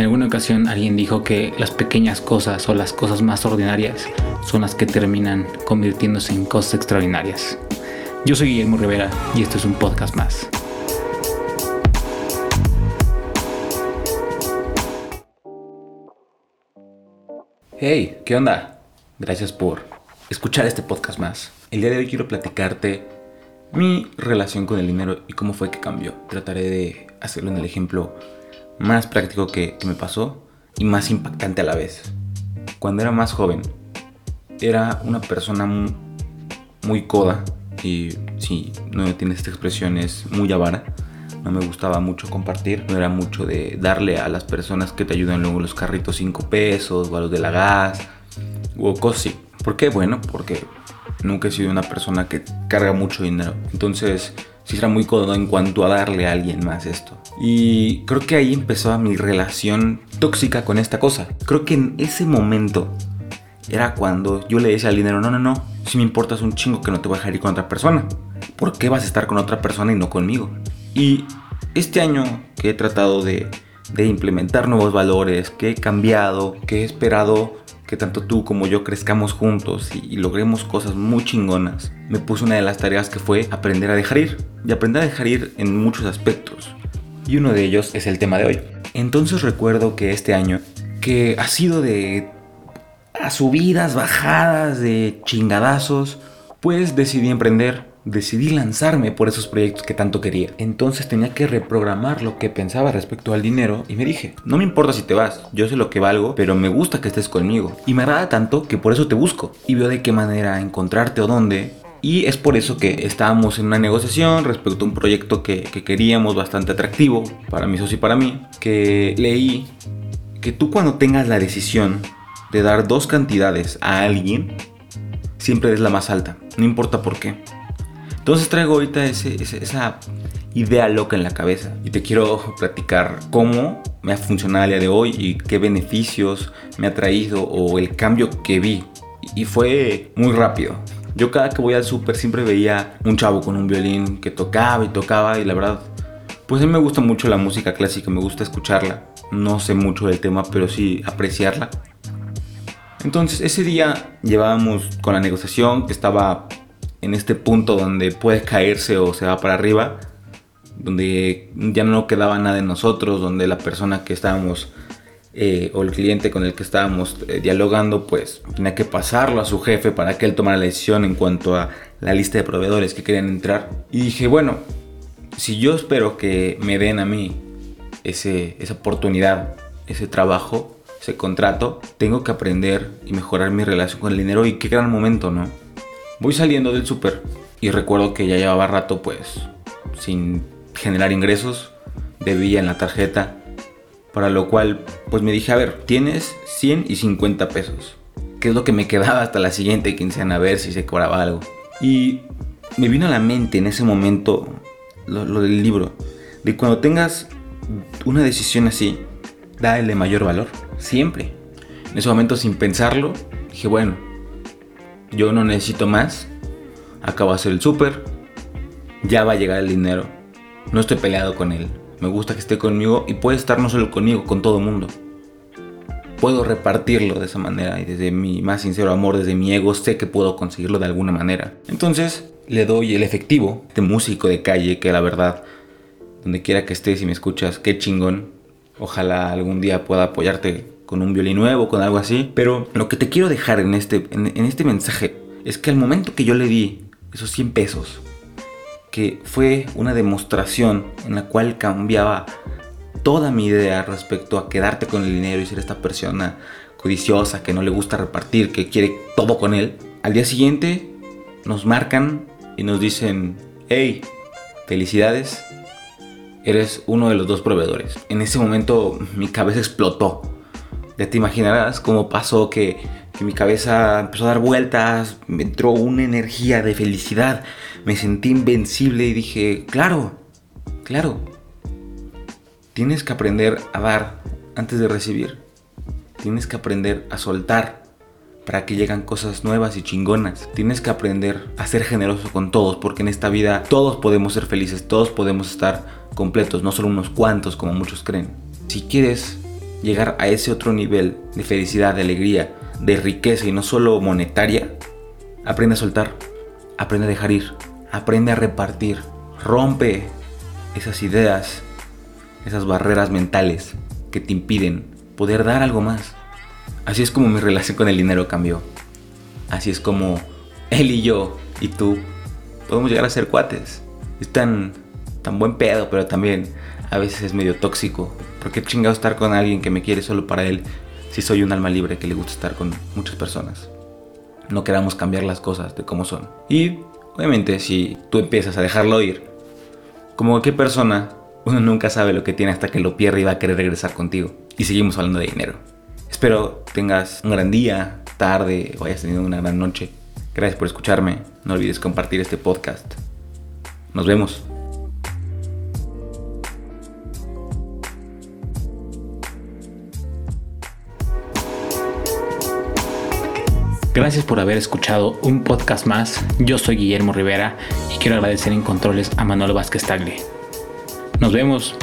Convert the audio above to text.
En alguna ocasión alguien dijo que las pequeñas cosas o las cosas más ordinarias son las que terminan convirtiéndose en cosas extraordinarias. Yo soy Guillermo Rivera y esto es un podcast más. Hey, ¿qué onda? Gracias por escuchar este podcast más. El día de hoy quiero platicarte mi relación con el dinero y cómo fue que cambió. Trataré de hacerlo en el ejemplo más práctico que, me pasó y más impactante a la vez. Cuando era más joven, era una persona muy, coda y si no tienes esta expresión es muy avara. No me gustaba mucho compartir, no era mucho de darle a las personas que te ayudan luego los carritos 5 pesos o a los de la gas o cosas. ¿Por qué? Bueno, porque nunca he sido una persona que carga mucho dinero. Entonces, sí era muy cómodo en cuanto a darle a alguien más esto. Y creo que ahí empezó mi relación tóxica con esta cosa. Creo que en ese momento era cuando yo le decía al dinero, no, no, no, si me importas un chingo que no te voy a dejar ir con otra persona. ¿Por qué vas a estar con otra persona y no conmigo? Y este año que he tratado de implementar nuevos valores, que he cambiado, que he esperado que tanto tú como yo crezcamos juntos y, logremos cosas muy chingonas, me puse una de las tareas que fue aprender a dejar ir. Y aprender a dejar ir en muchos aspectos. Y uno de ellos es el tema de hoy. Entonces recuerdo que este año, que ha sido de a subidas, bajadas, de chingadazos, pues decidí emprender decidí lanzarme por esos proyectos que tanto quería. Entonces tenía que reprogramar lo que pensaba respecto al dinero y me dije, no me importa si te vas, yo sé lo que valgo, pero me gusta que estés conmigo. Y me agrada tanto que por eso te busco. Y veo de qué manera encontrarte o dónde. Y es por eso que estábamos en una negociación respecto a un proyecto que, que queríamos bastante atractivo para mi socio y para mí, que leí que tú cuando tengas la decisión de dar dos cantidades a alguien, siempre es la más alta, no importa por qué. Entonces traigo ahorita esa idea loca en la cabeza y te quiero platicar cómo me ha funcionado el día de hoy y qué beneficios me ha traído o el cambio que vi. Y fue muy rápido. Yo cada que voy al súper siempre veía un chavo con un violín que tocaba y tocaba y la verdad, pues a mí me gusta mucho la música clásica, me gusta escucharla. No sé mucho del tema, pero sí apreciarla. Entonces ese día llevábamos con la negociación que estaba en este punto donde puede caerse o se va para arriba, donde ya no quedaba nada en nosotros, donde la persona que estábamos eh, o el cliente con el que estábamos eh, dialogando, pues tenía que pasarlo a su jefe para que él tomara la decisión en cuanto a la lista de proveedores que querían entrar. Y dije, bueno, si yo espero que me den a mí ese, esa oportunidad, ese trabajo, ese contrato, tengo que aprender y mejorar mi relación con el dinero y qué gran momento, ¿no? Voy saliendo del súper y recuerdo que ya llevaba rato pues sin generar ingresos, debía en la tarjeta, para lo cual pues me dije, a ver, tienes 100 y 50 pesos, que es lo que me quedaba hasta la siguiente quincena a ver si se cobraba algo. Y me vino a la mente en ese momento lo, del libro, de cuando tengas una decisión así, dale mayor valor, siempre. En ese momento sin pensarlo, dije, bueno, yo no necesito más, acabo de hacer el súper, ya va a llegar el dinero, no estoy peleado con él, me gusta que esté conmigo y puede estar no solo conmigo, con todo el mundo. Puedo repartirlo de esa manera y desde mi más sincero amor, desde mi ego, sé que puedo conseguirlo de alguna manera. Entonces le doy el efectivo de músico de calle que la verdad, donde quiera que estés y me escuchas, qué chingón. Ojalá algún día pueda apoyarte con un violín nuevo, con algo así. Pero lo que te quiero dejar en este, en, este mensaje es que al momento que yo le di esos 100 pesos, que fue una demostración en la cual cambiaba toda mi idea respecto a quedarte con el dinero y ser esta persona codiciosa, que no le gusta repartir, que quiere todo con él. Al día siguiente nos marcan y nos dicen, hey, felicidades, eres uno de los dos proveedores. En ese momento mi cabeza explotó. Ya te imaginarás cómo pasó que, mi cabeza empezó a dar vueltas, me entró una energía de felicidad, me sentí invencible y dije, claro, claro, tienes que aprender a dar antes de recibir, tienes que aprender a soltar para que lleguen cosas nuevas y chingonas. Tienes que aprender a ser generoso con todos, porque en esta vida todos podemos ser felices, todos podemos estar completos, no solo unos cuantos como muchos creen. Si quieres llegar a ese otro nivel de felicidad, de alegría, de riqueza y no solo monetaria, aprende a soltar, aprende a dejar ir, aprende a repartir, rompe esas ideas, esas barreras mentales que te impiden poder dar algo más. Así es como mi relación con el dinero cambió. Así es como él y yo y tú podemos llegar a ser cuates. Es tan, tan buen pedo, pero también a veces es medio tóxico. Porque chingado estar con alguien que me quiere solo para él si soy un alma libre que le gusta estar con muchas personas. No queramos cambiar las cosas de cómo son. Y obviamente si tú empiezas a dejarlo ir, como cualquier persona, uno nunca sabe lo que tiene hasta que lo pierde y va a querer regresar contigo. Y seguimos hablando de dinero. Espero tengas un gran día, tarde o hayas tenido una gran noche. Gracias por escucharme. No olvides compartir este podcast. Nos vemos. Gracias por haber escuchado un podcast más. Yo soy Guillermo Rivera y quiero agradecer en controles a Manuel Vázquez Tagle. Nos vemos.